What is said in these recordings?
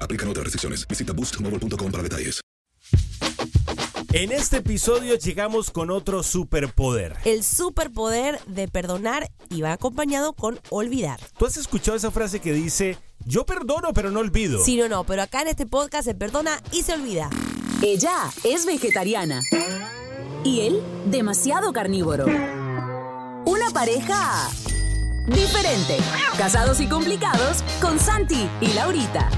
Aplican otras restricciones. Visita boostmobile.com para detalles. En este episodio llegamos con otro superpoder. El superpoder de perdonar y va acompañado con olvidar. ¿Tú has escuchado esa frase que dice, yo perdono pero no olvido? Sí, no, no, pero acá en este podcast se perdona y se olvida. Ella es vegetariana. Y él, demasiado carnívoro. Una pareja diferente. Casados y complicados con Santi y Laurita.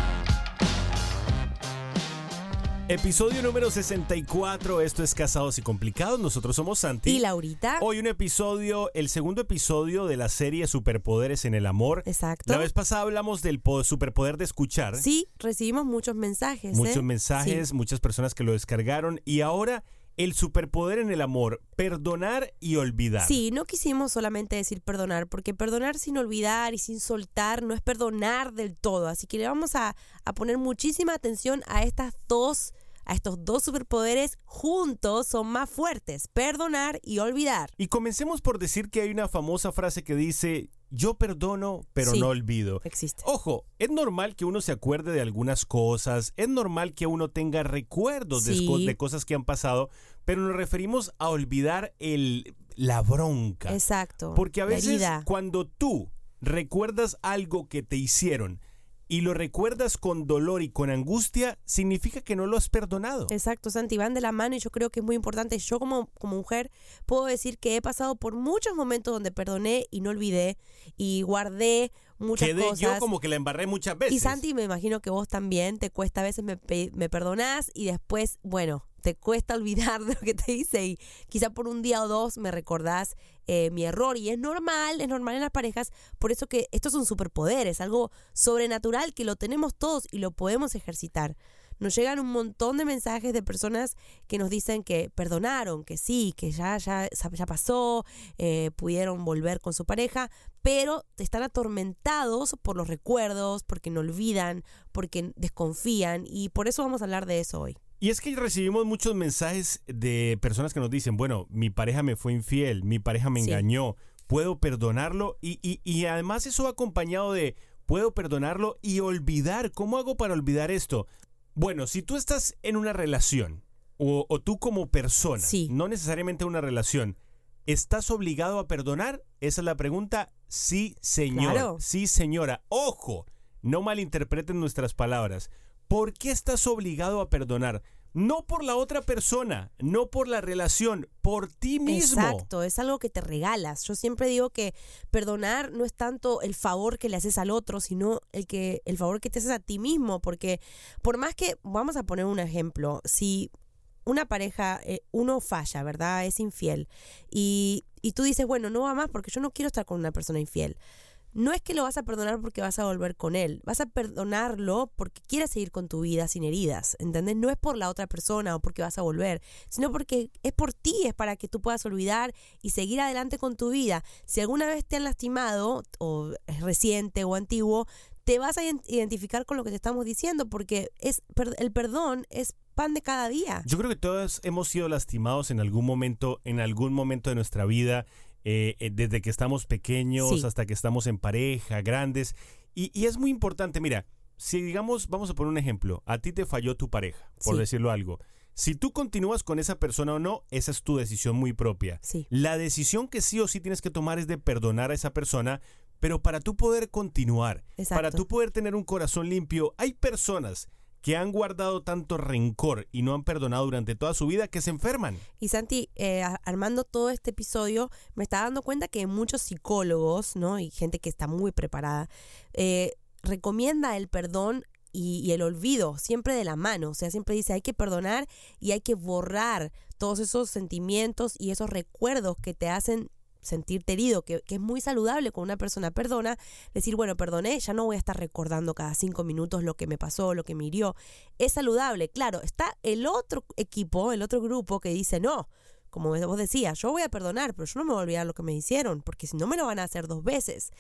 Episodio número 64, esto es Casados y Complicados, nosotros somos Santi. Y Laurita. Hoy un episodio, el segundo episodio de la serie Superpoderes en el Amor. Exacto. La vez pasada hablamos del po- superpoder de escuchar. Sí, recibimos muchos mensajes. Muchos ¿eh? mensajes, Sí. muchas personas que lo descargaron y ahora el superpoder en el amor, perdonar y olvidar. Sí, no quisimos solamente decir perdonar, porque perdonar sin olvidar y sin soltar no es perdonar del todo. Así que le vamos a, a poner muchísima atención a estas dos, a estos dos superpoderes juntos son más fuertes, perdonar y olvidar. Y comencemos por decir que hay una famosa frase que dice, yo perdono, pero Sí, no olvido. Existe. Ojo, es normal que uno se acuerde de algunas cosas, es normal que uno tenga recuerdos de, Sí. co- de cosas que han pasado, pero nos referimos a olvidar el, la bronca. Exacto. Porque a veces cuando tú recuerdas algo que te hicieron y lo recuerdas con dolor y con angustia, significa que no lo has perdonado. Exacto, Santi, van de la mano y yo creo que es muy importante. Yo como, como mujer puedo decir que he pasado por muchos momentos donde perdoné y no olvidé y guardé muchas Quedé cosas. yo como que la embarré muchas veces. Y Santi, me imagino que vos también te cuesta, a veces me, me perdonás y después, bueno, te cuesta olvidar de lo que te hice y quizá por un día o dos me recordás eh, mi error. Y es normal, es normal en las parejas, por eso que esto es un superpoder, es algo sobrenatural que lo tenemos todos y lo podemos ejercitar. Nos llegan un montón de mensajes de personas que nos dicen que perdonaron, que sí, que ya, ya, ya pasó, eh, pudieron volver con su pareja, pero están atormentados por los recuerdos, porque no olvidan, porque desconfían y por eso vamos a hablar de eso hoy. Y es que recibimos muchos mensajes de personas que nos dicen, bueno, mi pareja me fue infiel, mi pareja me Sí. engañó, puedo perdonarlo y, y, y además eso va acompañado de, puedo perdonarlo y olvidar. ¿Cómo hago para olvidar esto? Bueno, si tú estás en una relación o, o tú como persona, Sí. no necesariamente una relación, ¿estás obligado a perdonar? Esa es la pregunta. Sí, señor. Claro. Sí, señora. Ojo, no malinterpreten nuestras palabras. ¿Por qué estás obligado a perdonar? No por la otra persona, no por la relación, por ti mismo. Exacto, es algo que te regalas. Yo siempre digo que perdonar no es tanto el favor que le haces al otro, sino el que el favor que te haces a ti mismo, porque por más que vamos a poner un ejemplo, si una pareja, eh, uno falla, ¿verdad? Es infiel. Y, y tú dices, bueno, no va más porque yo no quiero estar con una persona infiel. No es que lo vas a perdonar porque vas a volver con él, vas a perdonarlo porque quieres seguir con tu vida sin heridas, ¿entendés? No es por la otra persona o porque vas a volver, sino porque es por ti, es para que tú puedas olvidar y seguir adelante con tu vida. Si alguna vez te han lastimado, o es reciente o antiguo, te vas a identificar con lo que te estamos diciendo porque es el perdón es pan de cada día. Yo creo que todos hemos sido lastimados en algún momento, en algún momento de nuestra vida, eh, eh, desde que estamos pequeños hasta que estamos en pareja, grandes. Y, y, es muy importante, mira, si digamos, vamos a poner un ejemplo, a ti te falló tu pareja, por decirlo algo. Si tú continúas con esa persona o no, esa es tu decisión muy propia. La decisión que sí o sí tienes que tomar es de perdonar a esa persona, pero para tú poder continuar, para tú poder tener un corazón limpio, hay personas que han guardado tanto rencor y no han perdonado durante toda su vida que se enferman. Y Santi, eh, armando todo este episodio, me está dando cuenta que muchos psicólogos, ¿no? Y gente que está muy preparada, eh, recomienda el perdón y, y, el olvido siempre de la mano. O sea, siempre dice hay que perdonar y hay que borrar todos esos sentimientos y esos recuerdos que te hacen sentirte herido, que, es muy saludable con una persona perdona, decir, bueno, perdoné, ya no voy a estar recordando cada cinco minutos lo que me pasó, lo que me hirió. Es saludable, claro, está el otro equipo, el otro grupo que dice, no, como vos decías, yo voy a perdonar, pero yo no me voy a olvidar lo que me hicieron, porque si no me lo van a hacer dos veces.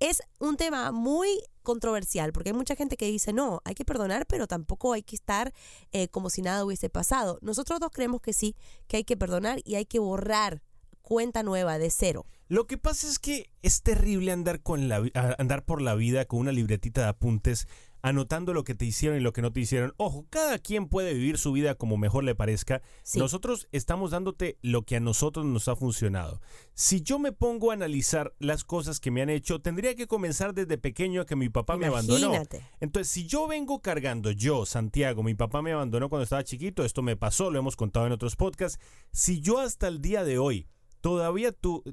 Es un tema muy controversial, porque hay mucha gente que dice, no, hay que perdonar, pero tampoco hay que estar eh, como si nada hubiese pasado. Nosotros dos creemos que sí, que hay que perdonar y hay que borrar cuenta nueva de cero. Lo que pasa es que es terrible andar, con la, andar por la vida con una libretita de apuntes anotando lo que te hicieron y lo que no te hicieron. Ojo, cada quien puede vivir su vida como mejor le parezca. Nosotros estamos dándote lo que a nosotros nos ha funcionado. Si yo me pongo a analizar las cosas que me han hecho, tendría que comenzar desde pequeño a que mi papá me abandonó. Entonces, si yo vengo cargando, yo, Santiago, mi papá me abandonó cuando estaba chiquito, esto me pasó, lo hemos contado en otros podcasts, si yo hasta el día de hoy todavía tú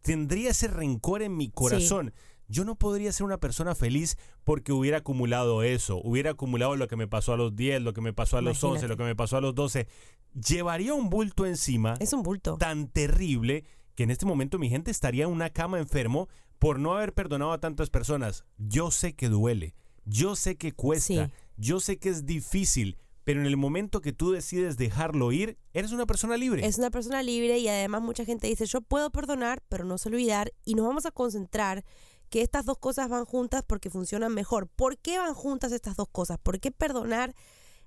tendría ese rencor en mi corazón. Yo no podría ser una persona feliz porque hubiera acumulado eso, hubiera acumulado lo que me pasó a los 10, lo que me pasó a los 11, lo que me pasó a los 12. Llevaría un bulto encima. Es un bulto. Tan terrible que en este momento mi gente estaría en una cama enfermo por no haber perdonado a tantas personas. Yo sé que duele, yo sé que cuesta, yo sé que es difícil, pero en el momento que tú decides dejarlo ir, eres una persona libre. Es una persona libre y además mucha gente dice, yo puedo perdonar, pero no sé olvidar y nos vamos a concentrar que estas dos cosas van juntas porque funcionan mejor. ¿Por qué van juntas estas dos cosas? ¿Por qué perdonar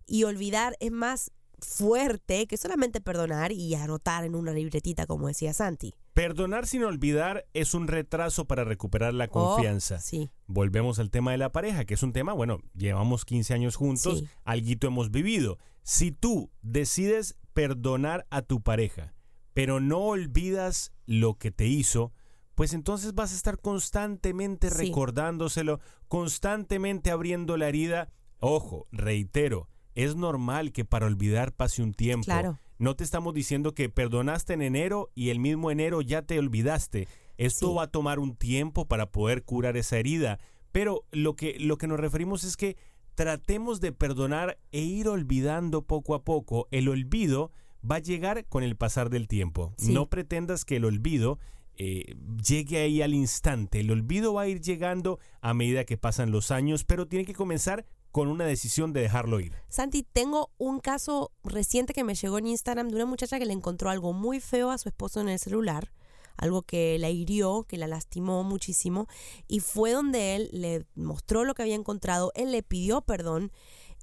y olvidar es más fuerte que solamente perdonar y anotar en una libretita, como decía Santi. Perdonar sin olvidar es un retraso para recuperar la oh, confianza. sí. Volvemos al tema de la pareja, que es un tema, bueno, llevamos 15 años juntos, sí. alguito hemos vivido. Si tú decides perdonar a tu pareja, pero no olvidas lo que te hizo, pues entonces vas a estar constantemente recordándoselo, constantemente abriendo la herida. Ojo, reitero, es normal que para olvidar pase un tiempo. Claro. No te estamos diciendo que perdonaste en enero y el mismo enero ya te olvidaste. Esto va a tomar un tiempo para poder curar esa herida. Pero lo que, lo que nos referimos es que tratemos de perdonar e ir olvidando poco a poco. El olvido va a llegar con el pasar del tiempo. No pretendas que el olvido eh, llegue ahí al instante. El olvido va a ir llegando a medida que pasan los años, pero tiene que comenzar con una decisión de dejarlo ir. Santi, tengo un caso reciente que me llegó en Instagram de una muchacha que le encontró algo muy feo a su esposo en el celular, algo que la hirió, que la lastimó muchísimo, y fue donde él le mostró lo que había encontrado, él le pidió perdón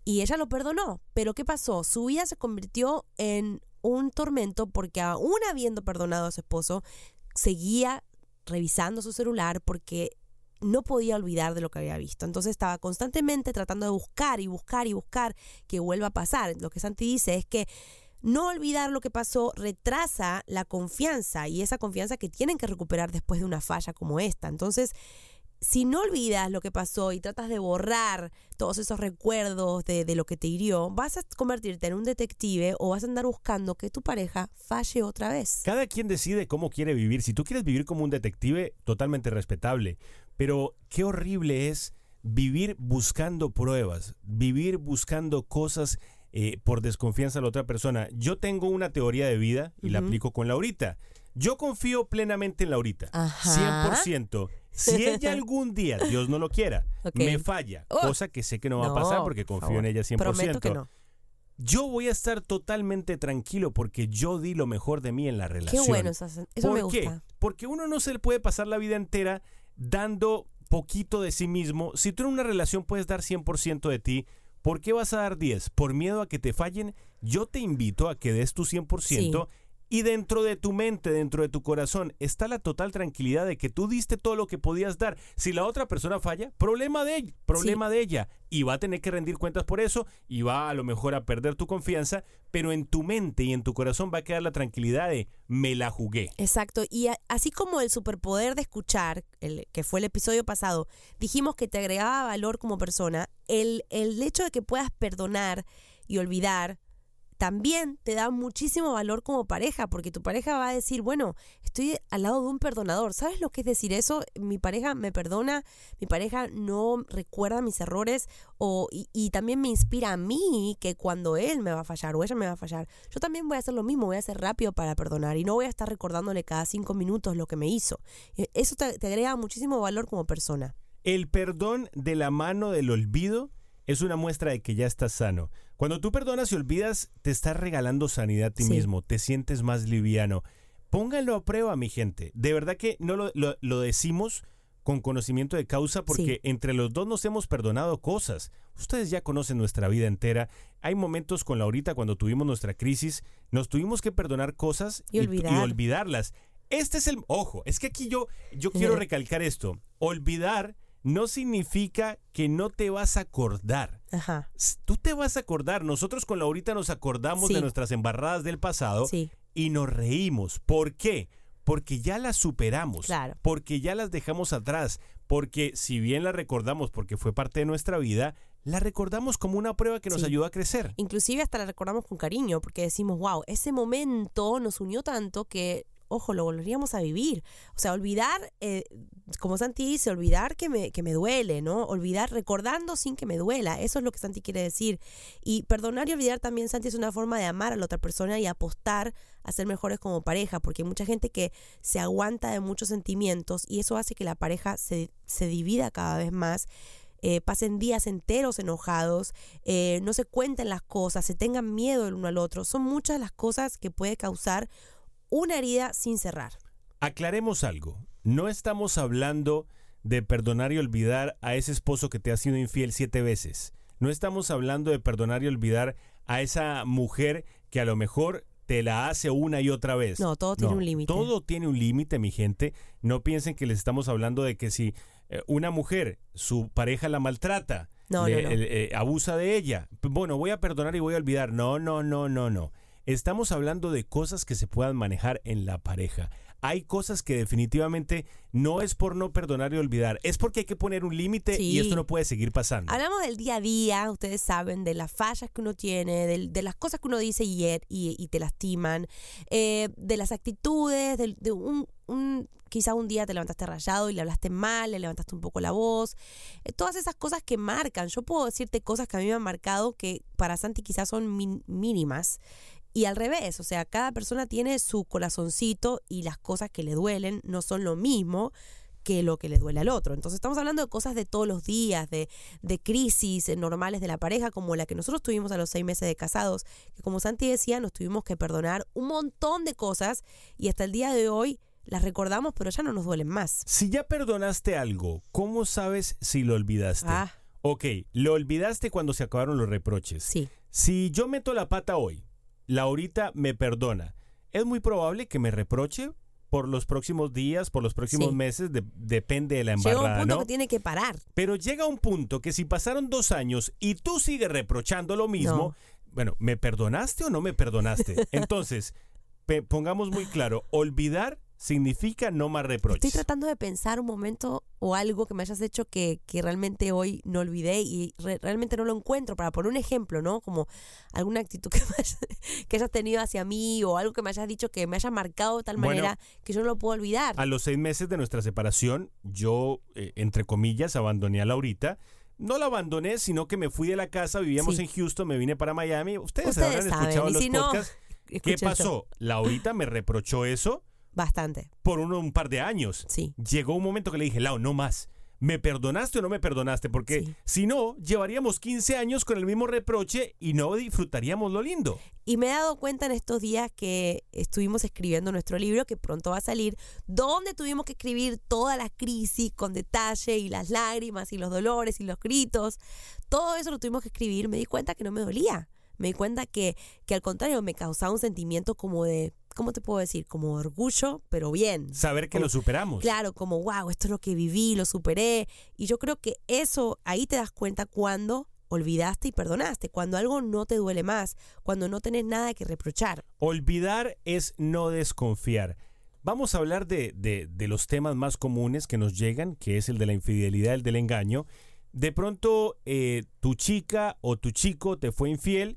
y ella lo perdonó. Pero ¿qué pasó? Su vida se convirtió en un tormento porque aún habiendo perdonado a su esposo, seguía revisando su celular porque no podía olvidar de lo que había visto. Entonces estaba constantemente tratando de buscar y buscar y buscar que vuelva a pasar. Lo que Santi dice es que no olvidar lo que pasó retrasa la confianza y esa confianza que tienen que recuperar después de una falla como esta. Entonces, si no olvidas lo que pasó y tratas de borrar todos esos recuerdos de, de, lo que te hirió, vas a convertirte en un detective o vas a andar buscando que tu pareja falle otra vez. Cada quien decide cómo quiere vivir. Si tú quieres vivir como un detective, totalmente respetable. Pero qué horrible es vivir buscando pruebas, vivir buscando cosas eh, por desconfianza a la otra persona. Yo tengo una teoría de vida y la aplico con Laurita. Yo confío plenamente en Laurita. Ajá. 100%. Si ella algún día, Dios no lo quiera, me falla, Oh. cosa que sé que no va a pasar porque por confío en ella 100%. Prometo que no. Yo voy a estar totalmente tranquilo porque yo di lo mejor de mí en la Qué relación. bueno, eso, eso me ¿Por qué? gusta. Porque uno no se le puede pasar la vida entera dando poquito de sí mismo. Si tú en una relación puedes dar 100% de ti, ¿por qué vas a dar 10? ¿Por miedo a que te fallen? Yo te invito a que des tu 100% y dentro de tu mente, dentro de tu corazón, está la total tranquilidad de que tú diste todo lo que podías dar. Si la otra persona falla, problema de ella, problema de ella. Y va a tener que rendir cuentas por eso y va a lo mejor a perder tu confianza, pero en tu mente y en tu corazón va a quedar la tranquilidad de me la jugué. Exacto, y a- así como el superpoder de escuchar, el, que fue el episodio pasado, dijimos que te agregaba valor como persona, el, el hecho de que puedas perdonar y olvidar también te da muchísimo valor como pareja, porque tu pareja va a decir, bueno, estoy al lado de un perdonador. ¿Sabes lo que es decir eso? Mi pareja me perdona, mi pareja no recuerda mis errores o, y, también me inspira a mí que cuando él me va a fallar o ella me va a fallar, yo también voy a hacer lo mismo, voy a ser rápido para perdonar y no voy a estar recordándole cada cinco minutos lo que me hizo. Eh, Eso te, te agrega muchísimo valor como persona. El perdón de la mano del olvido es una muestra de que ya estás sano. Cuando tú perdonas y olvidas, te estás regalando sanidad a ti Sí. mismo, te sientes más liviano. Pónganlo a prueba, mi gente. De verdad que no lo, lo- lo decimos con conocimiento de causa porque Sí. entre los dos nos hemos perdonado cosas. Ustedes ya conocen nuestra vida entera. Hay momentos con Laurita cuando tuvimos nuestra crisis, nos tuvimos que perdonar cosas Y olvidar. olvidarlas. Este es el... Ojo, es que aquí yo, yo quiero recalcar esto. Olvidar no significa que no te vas a acordar. Ajá. Tú te vas a acordar. Nosotros con Laurita nos acordamos Sí. de nuestras embarradas del pasado Sí. y nos reímos. ¿Por qué? Porque ya las superamos. Claro. Porque ya las dejamos atrás. Porque si bien las recordamos porque fue parte de nuestra vida, la recordamos como una prueba que nos Sí. ayudó a crecer. Inclusive hasta la recordamos con cariño, porque decimos, wow, ese momento nos unió tanto que, ojo, lo volveríamos a vivir. O sea, olvidar, eh, como Santi dice, olvidar que me, que me duele, ¿no? Olvidar recordando sin que me duela. Eso es lo que Santi quiere decir. Y perdonar y olvidar también, Santi, es una forma de amar a la otra persona y apostar a ser mejores como pareja, porque hay mucha gente que se aguanta de muchos sentimientos y eso hace que la pareja se, se divida cada vez más eh, pasen días enteros enojados, eh, no se cuenten las cosas, se tengan miedo el uno al otro. Son muchas las cosas que puede causar una herida sin cerrar. Aclaremos algo. No estamos hablando de perdonar y olvidar a ese esposo que te ha sido infiel siete veces. No estamos hablando de perdonar y olvidar a esa mujer que a lo mejor te la hace una y otra vez. No, todo tiene un límite. Todo tiene un límite, mi gente. No piensen que les estamos hablando de que si eh, una mujer, su pareja la maltrata, No, le- no, no. eh, eh, abusa de ella, bueno, voy a perdonar y voy a olvidar. No, no, no, no, no. Estamos hablando de cosas que se puedan manejar en la pareja. Hay cosas que definitivamente no es por no perdonar y olvidar, es porque hay que poner un límite y esto no puede seguir pasando. Hablamos del día a día, ustedes saben, de las fallas que uno tiene, del- de, las cosas que uno dice y, er- y, y te lastiman, eh, de las actitudes, del- de, un, un- quizá un día te levantaste rayado y le hablaste mal, le levantaste un poco la voz, eh, todas esas cosas que marcan. Yo puedo decirte cosas que a mí me han marcado que para Santi quizás son min- mínimas. Y al revés, o sea, cada persona tiene su corazoncito y las cosas que le duelen no son lo mismo que lo que le duele al otro. Entonces estamos hablando de cosas de todos los días, de, de crisis eh, normales de la pareja, como la que nosotros tuvimos a los seis meses de casados, que como Santi decía, nos tuvimos que perdonar un montón de cosas y hasta el día de hoy las recordamos, pero ya no nos duelen más. Si ya perdonaste algo, ¿cómo sabes si lo olvidaste? Ah. Ok, lo olvidaste cuando se acabaron los reproches. Sí. Si yo meto la pata hoy, Laurita me perdona, es muy probable que me reproche por los próximos días, por los próximos Sí. meses, de- depende de la Llega un embarrada, punto ¿no? que tiene que parar. Pero llega un punto que si pasaron dos años y tú sigues reprochando lo mismo, No. bueno, ¿me perdonaste o no me perdonaste? Entonces, pongamos muy claro, olvidar significa no más reproches. Estoy tratando de pensar un momento o algo que me hayas hecho que, que realmente hoy no olvidé y re- realmente no lo encuentro. Para poner un ejemplo, ¿no? Como alguna actitud que, hayas, que hayas tenido hacia mí o algo que me hayas dicho que me haya marcado de tal Bueno, manera que yo no lo puedo olvidar. A los seis meses de nuestra separación, yo, eh, entre comillas, abandoné a Laurita. No la abandoné, sino que me fui de la casa, vivíamos Sí. en Houston, me vine para Miami. Ustedes, Ustedes habrán saben, escuchado y los si no, podcasts. ¿Qué escuchen yo. pasó? Laurita me reprochó eso Bastante. por uno- un par de años. Sí. Llegó un momento que le dije, Lau, no más. ¿Me perdonaste o no me perdonaste? Porque Sí. si no, llevaríamos 15 años con el mismo reproche y no disfrutaríamos lo lindo. Y me he dado cuenta en estos días que estuvimos escribiendo nuestro libro, que pronto va a salir, donde tuvimos que escribir toda la crisis con detalle y las lágrimas y los dolores y los gritos. Todo eso lo tuvimos que escribir. Me di cuenta que no me dolía. Me di cuenta que, que al contrario me causaba un sentimiento como de, ¿cómo te puedo decir? Como orgullo, pero bien. Saber que Como- lo superamos. Claro, como, wow, esto es lo que viví, lo superé. Y yo creo que eso, ahí te das cuenta cuando olvidaste y perdonaste, cuando algo no te duele más, cuando no tenés nada que reprochar. Olvidar es no desconfiar. Vamos a hablar de, de- de los temas más comunes que nos llegan, que es el de la infidelidad, el del engaño. De pronto, eh, tu chica o tu chico te fue infiel,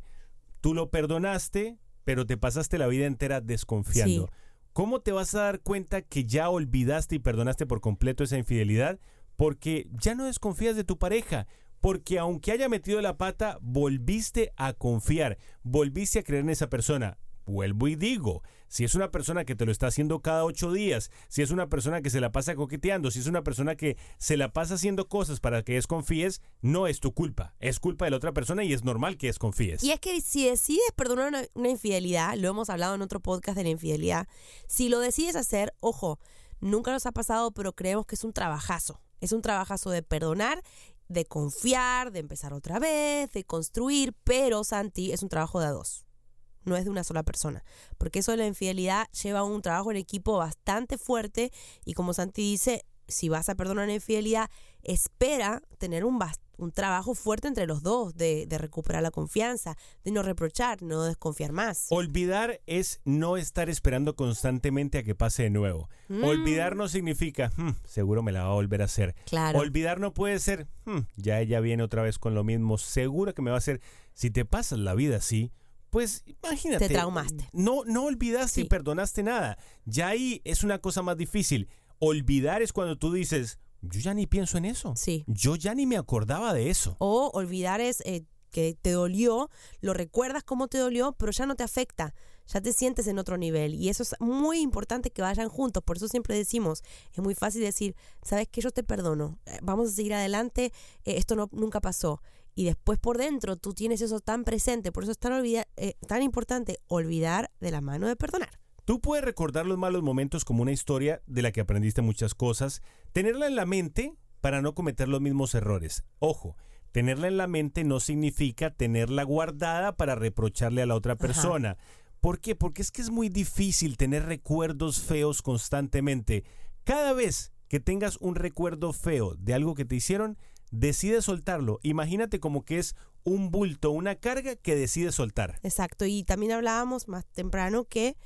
tú lo perdonaste, pero te pasaste la vida entera desconfiando. Sí. ¿Cómo te vas a dar cuenta que ya olvidaste y perdonaste por completo esa infidelidad? Porque ya no desconfías de tu pareja. Porque aunque haya metido la pata, volviste a confiar, volviste a creer en esa persona. Vuelvo y digo, si es una persona que te lo está haciendo cada ocho días, si es una persona que se la pasa coqueteando, si es una persona que se la pasa haciendo cosas para que desconfíes, no es tu culpa, es culpa de la otra persona y es normal que desconfíes. Y es que si decides perdonar una, infidelidad, lo hemos hablado en otro podcast de la infidelidad, si lo decides hacer, ojo, nunca nos ha pasado, pero creemos que es un trabajazo. Es un trabajazo de perdonar, de confiar, de empezar otra vez, de construir, pero Santi es un trabajo de a dos. No es de una sola persona. Porque eso de la infidelidad lleva un trabajo en equipo bastante fuerte. Y como Santi dice, si vas a perdonar una infidelidad, espera tener un, un trabajo fuerte entre los dos, de, de recuperar la confianza, de no reprochar, no desconfiar más. Olvidar es no estar esperando constantemente a que pase de nuevo. Mm. Olvidar no significa, "Hmm, seguro me la va a volver a hacer. Claro. Olvidar no puede ser, "Hmm, ya ella viene otra vez con lo mismo, seguro que me va a hacer. Si te pasas la vida así, pues imagínate. Te traumaste. No, no olvidaste y perdonaste nada. Ya ahí es una cosa más difícil. Olvidar es cuando tú dices, yo ya ni pienso en eso. Sí. Yo ya ni me acordaba de eso. O olvidar es eh, que te dolió, lo recuerdas cómo te dolió, pero ya no te afecta, ya te sientes en otro nivel. Y eso es muy importante que vayan juntos. Por eso siempre decimos, es muy fácil decir, sabes que yo te perdono, eh, vamos a seguir adelante, eh, esto no, nunca pasó. Y después por dentro tú tienes eso tan presente, por eso es tan, olvida- eh, tan importante olvidar de la mano de perdonar. Tú puedes recordar los malos momentos como una historia de la que aprendiste muchas cosas, tenerla en la mente para no cometer los mismos errores. Ojo, tenerla en la mente no significa tenerla guardada para reprocharle a la otra persona. ¿Por qué? Porque es que es muy difícil tener recuerdos feos constantemente. Cada vez que tengas un recuerdo feo de algo que te hicieron, decide soltarlo. Imagínate como que es un bulto, una carga que decide soltar. Exacto, y también hablábamos más temprano que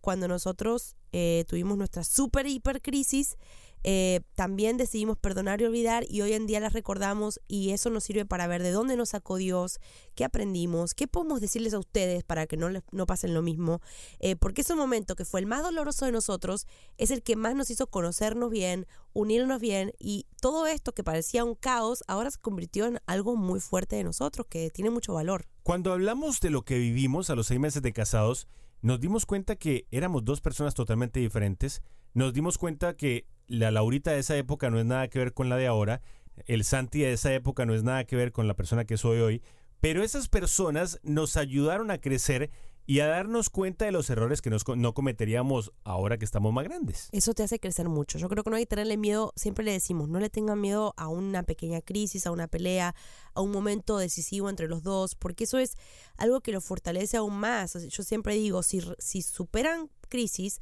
cuando nosotros eh, tuvimos nuestra super hiper crisis, eh, también decidimos perdonar y olvidar y hoy en día las recordamos y eso nos sirve para ver de dónde nos sacó Dios, qué aprendimos, qué podemos decirles a ustedes para que no, les, no pasen lo mismo, eh, porque ese momento que fue el más doloroso de nosotros es el que más nos hizo conocernos bien, unirnos bien y todo esto que parecía un caos ahora se convirtió en algo muy fuerte de nosotros que tiene mucho valor. Cuando hablamos de lo que vivimos a los seis meses de casados, nos dimos cuenta que éramos dos personas totalmente diferentes. Nos dimos cuenta que la Laurita de esa época no es nada que ver con la de ahora. El Santi de esa época no es nada que ver con la persona que soy hoy. Pero esas personas nos ayudaron a crecer y a darnos cuenta de los errores que nos no cometeríamos ahora que estamos más grandes. Eso te hace crecer mucho. Yo creo que no hay que tenerle miedo, siempre le decimos, no le tengan miedo a una pequeña crisis, a una pelea, a un momento decisivo entre los dos, porque eso es algo que lo fortalece aún más. Yo siempre digo, si, si superan crisis,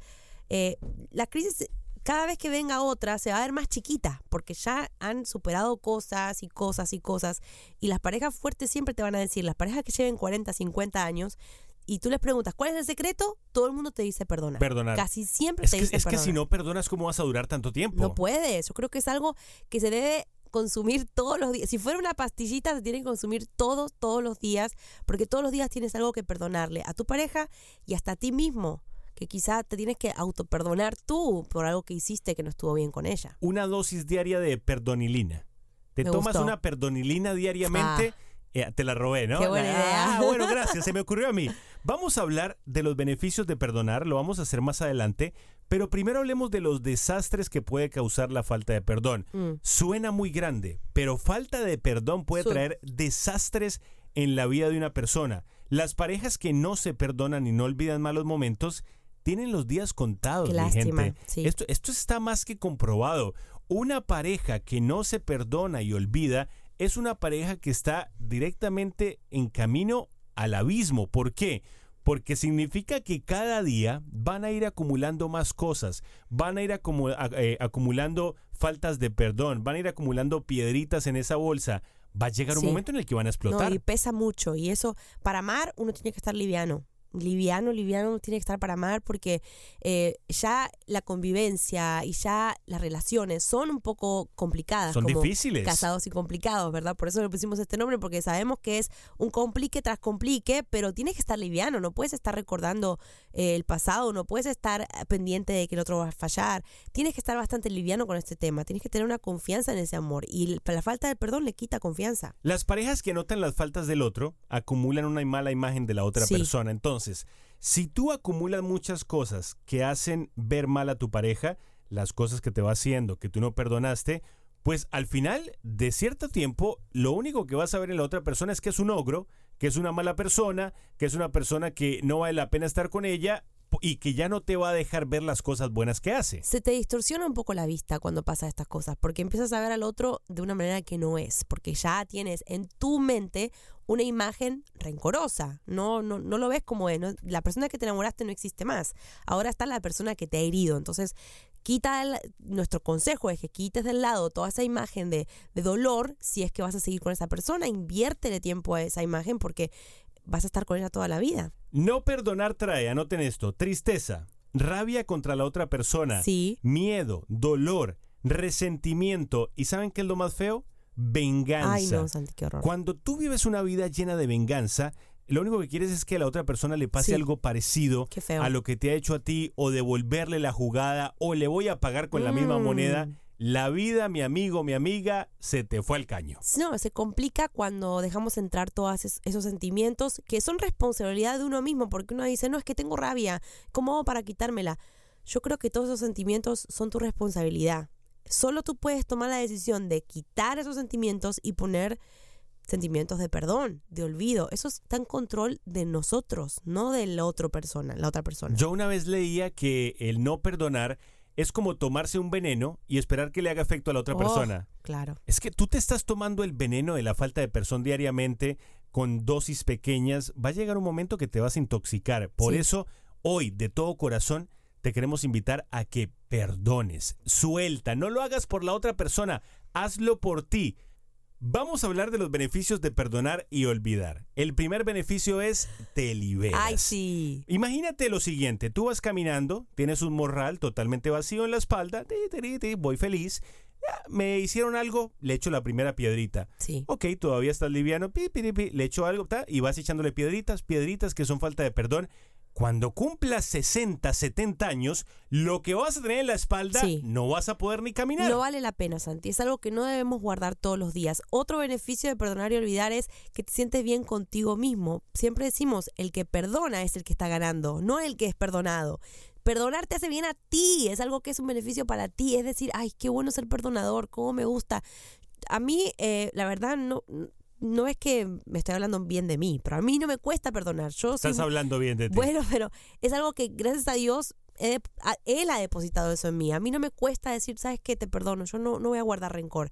eh, la crisis cada vez que venga otra se va a ver más chiquita, porque ya han superado cosas y cosas y cosas. Y las parejas fuertes siempre te van a decir, las parejas que lleven 40, 50 años, y tú les preguntas, ¿cuál es el secreto? Todo el mundo te dice perdonar. Perdonar. Casi siempre Es, te que, dice es que si no perdonas, ¿cómo vas a durar tanto tiempo? No puedes. Yo creo que es algo que se debe consumir todos los días. Si fuera una pastillita, se tiene que consumir todos, todos los días, porque todos los días tienes algo que perdonarle a tu pareja y hasta a ti mismo, que quizá te tienes que autoperdonar tú por algo que hiciste que no estuvo bien con ella. Una dosis diaria de perdonilina. Te Me tomas gustó. una perdonilina diariamente. eh, te la robé, ¿no? Qué buena idea. Ah, bueno, gracias. Se me ocurrió a mí. Vamos a hablar de los beneficios de perdonar. Lo vamos a hacer más adelante. Pero primero hablemos de los desastres que puede causar la falta de perdón. Mm. Suena muy grande, pero falta de perdón puede traer desastres en la vida de una persona. Las parejas que no se perdonan y no olvidan malos momentos tienen los días contados, Qué mi lástima, gente. sí. Esto, esto está más que comprobado. Una pareja que no se perdona y olvida es una pareja que está directamente en camino al abismo. ¿Por qué? Porque significa que cada día van a ir acumulando más cosas, van a ir eh, acumulando faltas de perdón, van a ir acumulando piedritas en esa bolsa. Va a llegar un Sí. momento en el que van a explotar. No, y pesa mucho. Y eso, para amar, uno tiene que estar liviano. Liviano, liviano tiene que estar para amar porque eh, ya la convivencia y ya las relaciones son un poco complicadas. Son como difíciles. Casados y complicados, ¿verdad? Por eso le pusimos este nombre porque sabemos que es un complique tras complique, pero tienes que estar liviano. No puedes estar recordando eh, el pasado, no puedes estar pendiente de que el otro va a fallar. Tienes que estar bastante liviano con este tema. Tienes que tener una confianza en ese amor. Y la falta de perdón le quita confianza. Las parejas que notan las faltas del otro acumulan una mala imagen de la otra Sí. persona. Entonces, si tú acumulas muchas cosas que hacen ver mal a tu pareja, las cosas que te va haciendo, que tú no perdonaste, pues al final, de cierto tiempo, lo único que vas a ver en la otra persona es que es un ogro, que es una mala persona, que es una persona que no vale la pena estar con ella y que ya no te va a dejar ver las cosas buenas que hace. se te distorsiona un poco la vista cuando pasa estas cosas, porque empiezas a ver al otro de una manera que no es, porque ya tienes en tu mente una imagen rencorosa, no, no, no lo ves como es, la persona que te enamoraste no existe más, ahora está la persona que te ha herido, entonces quita, el- nuestro consejo es que quites del lado toda esa imagen de, de dolor, si es que vas a seguir con esa persona, inviértele tiempo a esa imagen porque vas a estar con ella toda la vida. No perdonar trae, anoten esto, tristeza, rabia contra la otra persona, Sí. miedo, dolor, resentimiento y ¿saben qué es lo más feo? Venganza. Ay, no, Santi, qué horror. Cuando tú vives una vida llena de venganza, lo único que quieres es que a la otra persona le pase Sí. algo parecido a lo que te ha hecho a ti o devolverle la jugada o le voy a pagar con la misma Mm. moneda. La vida, mi amigo, mi amiga, se te fue al caño. No, se complica cuando dejamos entrar todos es- esos sentimientos que son responsabilidad de uno mismo, porque uno dice, no, es que tengo rabia, ¿cómo hago para quitármela? Yo creo que todos esos sentimientos son tu responsabilidad. Solo tú puedes tomar la decisión de quitar esos sentimientos y poner sentimientos de perdón, de olvido. Eso está en control de nosotros, no de la otra persona, la otra persona. Yo una vez leía que el no perdonar es como tomarse un veneno y esperar que le haga efecto a la otra Oh, persona. Claro. Es que tú te estás tomando el veneno de la falta de perdón diariamente con dosis pequeñas. Va a llegar un momento que te vas a intoxicar. Por Sí. eso, hoy, de todo corazón, te queremos invitar a que perdones. Suelta. No lo hagas por la otra persona. Hazlo por ti. Vamos a hablar de los beneficios de perdonar y olvidar. El primer beneficio es te liberas. Ay, sí. Imagínate lo siguiente, tú vas caminando, tienes un morral totalmente vacío en la espalda, ti, ti, ti, voy feliz, me hicieron algo, le echo la primera piedrita. Sí. Ok, todavía estás liviano, pi, pi, pi, le echo algo ta, y vas echándole piedritas, piedritas que son falta de perdón. Cuando cumplas 60, 70 años, lo que vas a tener en la espalda Sí. no vas a poder ni caminar. No vale la pena, Santi. Es algo que no debemos guardar todos los días. Otro beneficio de perdonar y olvidar es que te sientes bien contigo mismo. Siempre decimos, el que perdona es el que está ganando, no el que es perdonado. Perdonar te hace bien a ti, es algo que es un beneficio para ti. Es decir, ay, qué bueno ser perdonador, cómo me gusta. A mí, eh, la verdad, no, no es que me estoy hablando bien de mí, pero a mí no me cuesta perdonar. Yo soy Estás hablando bien de ti. bueno, pero es algo que gracias a Dios he- a- Él ha depositado eso en mí. A mí no me cuesta decir, ¿sabes qué? Te perdono. Yo no, no voy a guardar rencor.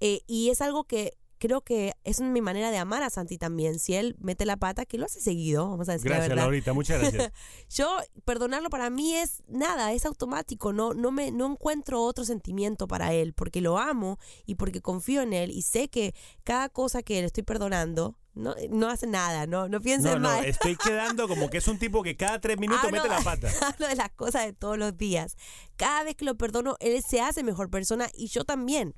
Eh, y es algo que creo que es mi manera de amar a Santi también. Si él mete la pata, que lo hace seguido, vamos a decir la Gracias, verdad. Laurita, muchas gracias. Yo, perdonarlo para mí es nada, es automático, no, no me, no encuentro otro sentimiento para él, porque lo amo y porque confío en él y sé que cada cosa que le estoy perdonando no, no hace nada, no, no pienses No, no, mal. estoy quedando como que es un tipo que cada tres minutos Hablo- mete la pata. Hablo de las cosas de todos los días. Cada vez que lo perdono, él se hace mejor persona y yo también.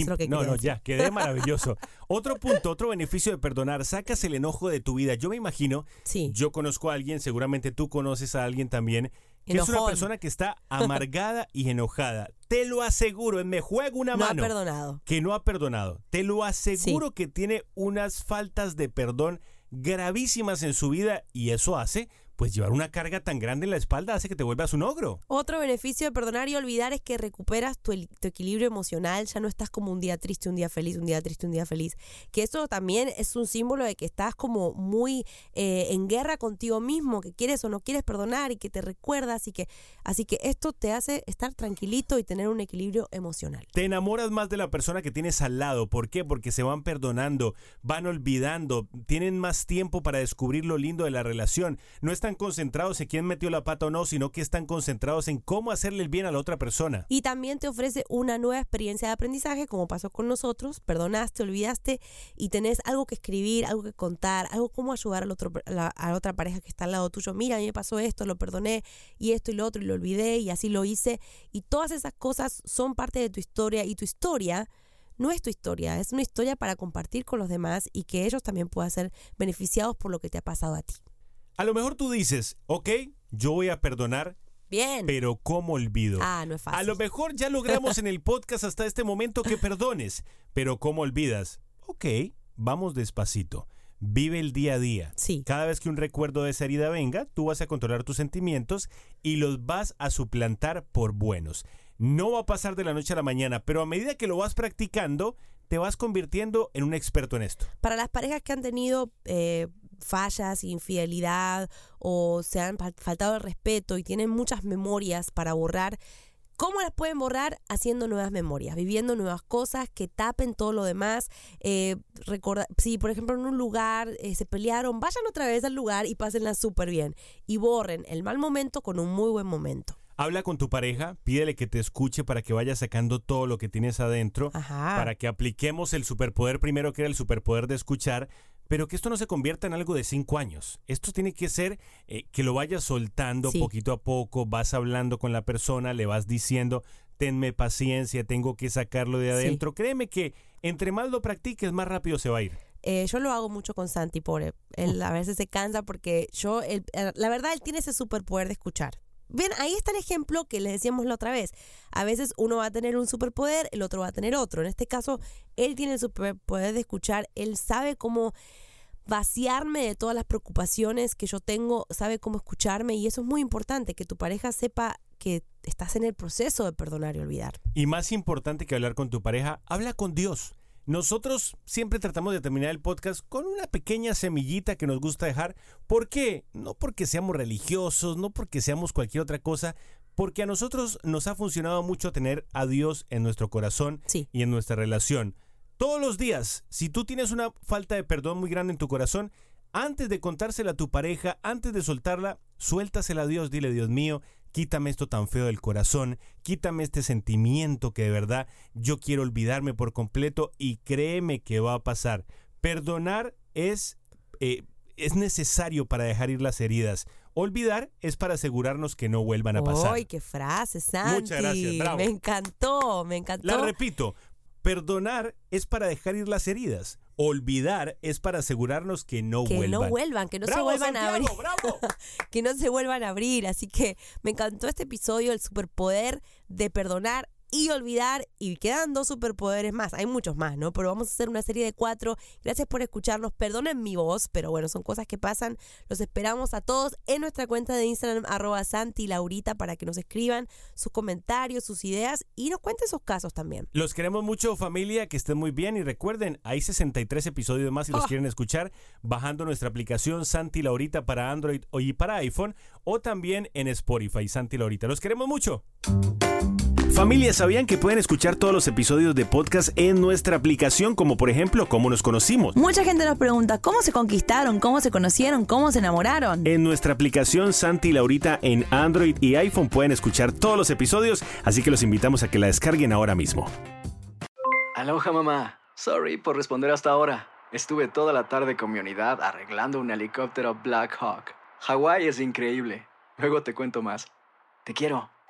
Es lo que no, no, decir. ya, quedé maravilloso. otro punto, otro beneficio de perdonar, sacas el enojo de tu vida. Yo me imagino, Sí. yo conozco a alguien, seguramente tú conoces a alguien también, que es una persona que está amargada y enojada. Te lo aseguro, me juego una No ha mano. perdonado. Que no ha perdonado. Te lo aseguro que tiene unas faltas de perdón gravísimas en su vida y eso hace, pues llevar una carga tan grande en la espalda hace que te vuelvas un ogro. Otro beneficio de perdonar y olvidar es que recuperas tu, equilibrio emocional, ya no estás como un día triste, un día feliz, un día triste, un día feliz. Que eso también es un símbolo de que estás como muy eh, en guerra contigo mismo, que quieres o no quieres perdonar y que te recuerdas y que así que esto te hace estar tranquilito y tener un equilibrio emocional. Te enamoras más de la persona que tienes al lado. ¿Por qué? Porque se van perdonando, van olvidando, tienen más tiempo para descubrir lo lindo de la relación. No están concentrados en quién metió la pata o no, sino que están concentrados en cómo hacerle el bien a la otra persona. Y también te ofrece una nueva experiencia de aprendizaje, como pasó con nosotros. Perdonaste, olvidaste y tenés algo que escribir, algo que contar, algo cómo ayudar al otro, a la otra pareja que está al lado tuyo. Mira, a mí me pasó esto, lo perdoné y esto y lo otro y lo olvidé y así lo hice. Y todas esas cosas son parte de tu historia y tu historia no es tu historia, es una historia para compartir con los demás y que ellos también puedan ser beneficiados por lo que te ha pasado a ti. A lo mejor tú dices, ok, yo voy a perdonar, Bien. pero ¿cómo olvido? Ah, no es fácil. A lo mejor ya logramos en el podcast hasta este momento que perdones, pero ¿cómo olvidas? Ok, vamos despacito. Vive el día a día. Sí. Cada vez que un recuerdo de esa herida venga, tú vas a controlar tus sentimientos y los vas a suplantar por buenos. No va a pasar de la noche a la mañana, pero a medida que lo vas practicando, te vas convirtiendo en un experto en esto. Para las parejas que han tenido eh, fallas, infidelidad o se han fal- faltado el respeto y tienen muchas memorias para borrar, ¿cómo las pueden borrar? Haciendo nuevas memorias, viviendo nuevas cosas que tapen todo lo demás. Eh, recorda- si, por ejemplo, en un lugar eh, se pelearon, vayan otra vez al lugar y pásenla súper bien. Y borren el mal momento con un muy buen momento. Habla con tu pareja, pídele que te escuche para que vaya sacando todo lo que tienes adentro, Ajá. para que apliquemos el superpoder primero que era el superpoder de escuchar, pero que esto no se convierta en algo de cinco años. Esto tiene que ser eh, que lo vayas soltando Sí. poquito a poco, vas hablando con la persona, le vas diciendo, tenme paciencia, tengo que sacarlo de Sí. adentro. Créeme que entre más lo practiques, más rápido se va a ir. Eh, yo lo hago mucho con Santi, pobre. Él a veces se cansa porque yo, él- eh, la verdad, él tiene ese superpoder de escuchar. Ven, ahí está el ejemplo que les decíamos la otra vez. A veces uno va a tener un superpoder, el otro va a tener otro. En este caso, él tiene el superpoder de escuchar, él sabe cómo vaciarme de todas las preocupaciones que yo tengo, sabe cómo escucharme y eso es muy importante, que tu pareja sepa que estás en el proceso de perdonar y olvidar. Y más importante que hablar con tu pareja, habla con Dios. Nosotros siempre tratamos de terminar el podcast con una pequeña semillita que nos gusta dejar. ¿Por qué? No porque seamos religiosos, no porque seamos cualquier otra cosa, porque a nosotros nos ha funcionado mucho tener a Dios en nuestro corazón Sí. y en nuestra relación. Todos los días, si tú tienes una falta de perdón muy grande en tu corazón, antes de contársela a tu pareja, antes de soltarla, suéltasela a Dios, dile, Dios mío, quítame esto tan feo del corazón, quítame este sentimiento que de verdad yo quiero olvidarme por completo y créeme que va a pasar. Perdonar es, eh, es necesario para dejar ir las heridas. Olvidar es para asegurarnos que no vuelvan a pasar. ¡Ay, qué frase, Santi! Muchas gracias, bravo. Me encantó, me encantó. La repito, perdonar es para dejar ir las heridas. Olvidar es para asegurarnos que no que vuelvan. no vuelvan, que no se ¡Bravo, vuelvan a abrir. Bravo! que no se vuelvan a abrir. Así que me encantó este episodio, el superpoder de perdonar y olvidar. Y quedan dos superpoderes más. Hay muchos más, ¿no? Pero vamos a hacer una serie de cuatro. Gracias por escucharnos. Perdonen mi voz, pero bueno, son cosas que pasan. Los esperamos a todos en nuestra cuenta de Instagram, arroba Santi Laurita, para que nos escriban sus comentarios, sus ideas y nos cuenten sus casos también. Los queremos mucho, familia, que estén muy bien. Y recuerden, hay 63 episodios más si los Oh. quieren escuchar, bajando nuestra aplicación Santi Laurita para Android o- y para iPhone, o también en Spotify, Santi Laurita. Los queremos mucho. Familia, ¿sabían que pueden escuchar todos los episodios de podcast en nuestra aplicación, como por ejemplo, cómo nos conocimos? Mucha gente nos pregunta cómo se conquistaron, cómo se conocieron, cómo se enamoraron. En nuestra aplicación Santi Laurita en Android y iPhone pueden escuchar todos los episodios, así que los invitamos a que la descarguen ahora mismo. Aloha mamá. Sorry por responder hasta ahora. Estuve toda la tarde con mi unidad arreglando un helicóptero Black Hawk. Hawái es increíble. Luego te cuento más. Te quiero.